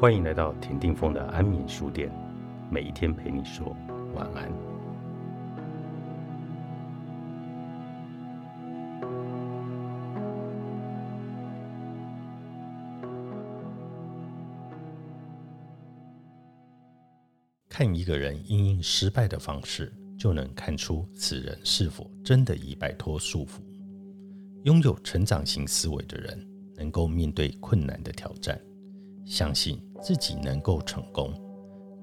欢迎来到田定峰的安眠书店，每一天陪你说晚安。看一个人因应失败的方式，就能看出此人是否真的已摆脱束缚。拥有成长型思维的人，能够面对困难的挑战，相信自己能够成功。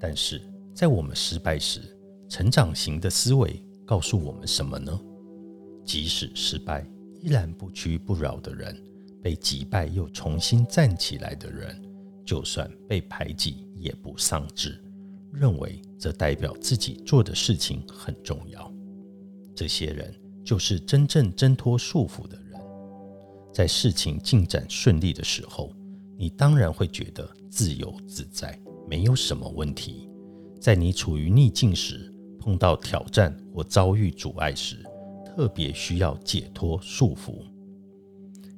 但是在我们失败时，成长型的思维告诉我们什么呢？即使失败，依然不屈不挠的人，被击败又重新站起来的人，就算被排挤也不丧志，认为这代表自己做的事情很重要。这些人就是真正挣脱束缚的人。在事情进展顺利的时候，你当然会觉得自由自在，没有什么问题。在你处于逆境时，碰到挑战或遭遇阻碍时，特别需要解脱束缚。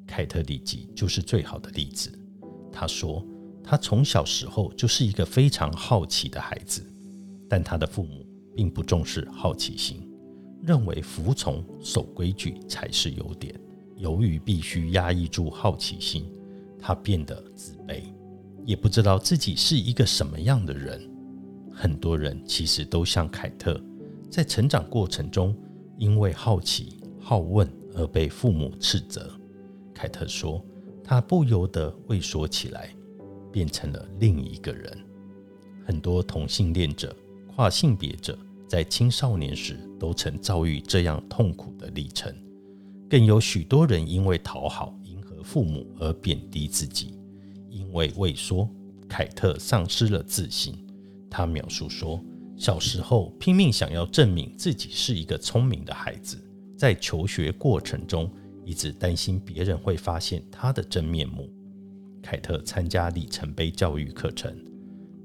凯特·里吉就是最好的例子。他说，他从小时候就是一个非常好奇的孩子，但他的父母并不重视好奇心，认为服从、守规矩才是优点。由于必须压抑住好奇心，他变得自卑，也不知道自己是一个什么样的人。很多人其实都像凯特，在成长过程中因为好奇、好问而被父母斥责。凯特说，他不由得畏缩起来，变成了另一个人。很多同性恋者、跨性别者在青少年时都曾遭遇这样痛苦的历程。更有许多人因为讨好、父母而贬低自己，因为畏缩，凯特丧失了自信。他描述说，小时候拼命想要证明自己是一个聪明的孩子，在求学过程中一直担心别人会发现他的真面目。凯特参加里程碑教育课程，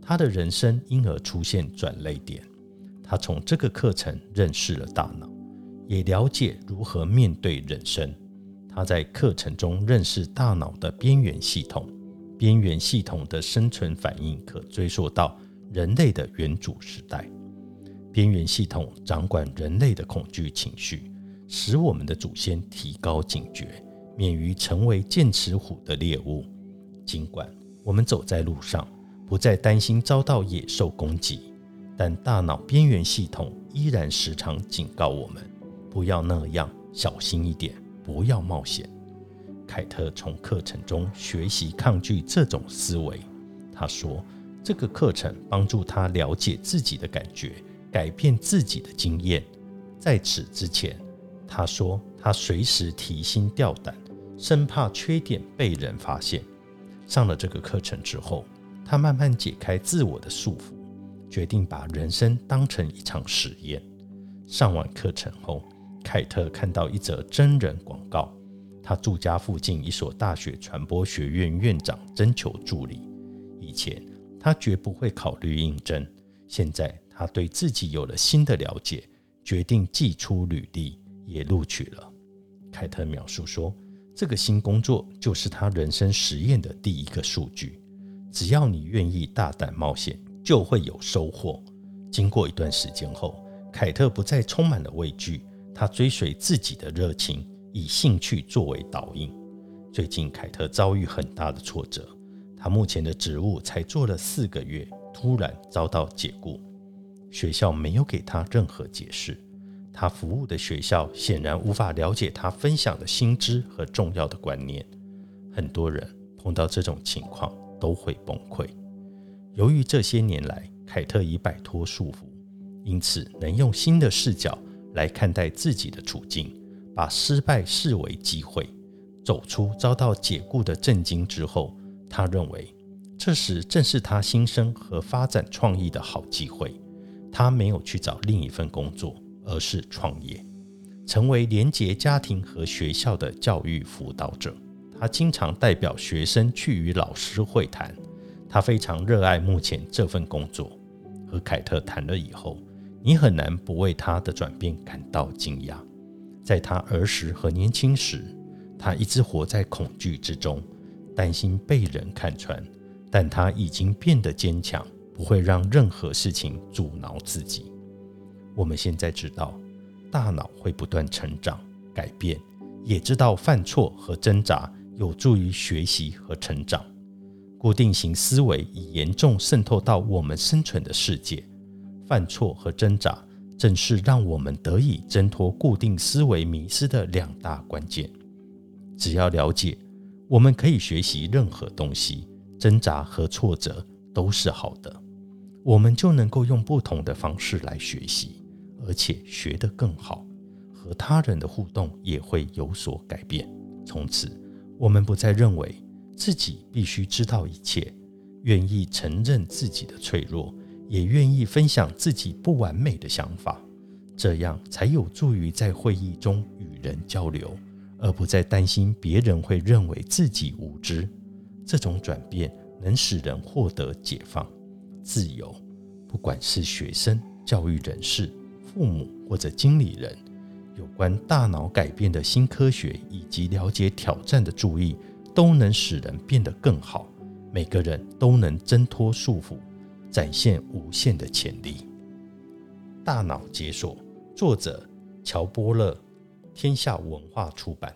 他的人生因而出现转泪点。他从这个课程认识了大脑。也了解如何面对人生。他在课程中认识大脑的边缘系统，边缘系统的生存反应可追溯到人类的远祖时代。边缘系统掌管人类的恐惧情绪，使我们的祖先提高警觉，免于成为剑齿虎的猎物。尽管我们走在路上，不再担心遭到野兽攻击，但大脑边缘系统依然时常警告我们。不要那样，小心一点，不要冒险。凯特从课程中学习抗拒这种思维。他说，这个课程帮助他了解自己的感觉，改变自己的经验。在此之前，他说他随时提心吊胆，生怕缺点被人发现。上了这个课程之后，他慢慢解开自我的束缚，决定把人生当成一场实验。上完课程后。凯特看到一则真人广告，他住家附近一所大学传播学院院长征求助理。以前他绝不会考虑应征，现在他对自己有了新的了解，决定寄出履历，也录取了。凯特描述说：“这个新工作就是他人生实验的第一个数据。只要你愿意大胆冒险，就会有收获。”经过一段时间后，凯特不再充满了畏惧。他追随自己的热情，以兴趣作为导引。最近，凯特遭遇很大的挫折。他目前的职务才做了四个月，突然遭到解雇。学校没有给他任何解释。他服务的学校显然无法了解他分享的新知和重要的观念。很多人碰到这种情况都会崩溃。由于这些年来，凯特已摆脱束缚，因此能用新的视角。来看待自己的处境，把失败视为机会，走出遭到解雇的震惊之后，他认为这时正是他新生和发展创意的好机会。他没有去找另一份工作，而是创业，成为连结家庭和学校的教育辅导者。他经常代表学生去与老师会谈。他非常热爱目前这份工作。和凯特谈了以后。你很难不为他的转变感到惊讶。在他儿时和年轻时，他一直活在恐惧之中，担心被人看穿，但他已经变得坚强，不会让任何事情阻挠自己。我们现在知道，大脑会不断成长、改变，也知道犯错和挣扎有助于学习和成长。固定型思维已严重渗透到我们生存的世界，犯错和挣扎正是让我们得以挣脱固定思维迷失的两大关键。只要了解，我们可以学习任何东西，挣扎和挫折都是好的，我们就能够用不同的方式来学习。而且学得更好，和他人的互动也会有所改变。从此，我们不再认为自己必须知道一切，愿意承认自己的脆弱，也愿意分享自己不完美的想法。这样才有助于在会议中与人交流，而不再担心别人会认为自己无知。这种转变能使人获得解放、自由。不管是学生、教育人士。父母或者经理人，有关大脑改变的新科学以及了解挑战的注意，都能使人变得更好。每个人都能挣脱束缚，展现无限的潜力。大脑解锁，作者乔波勒，天下文化出版。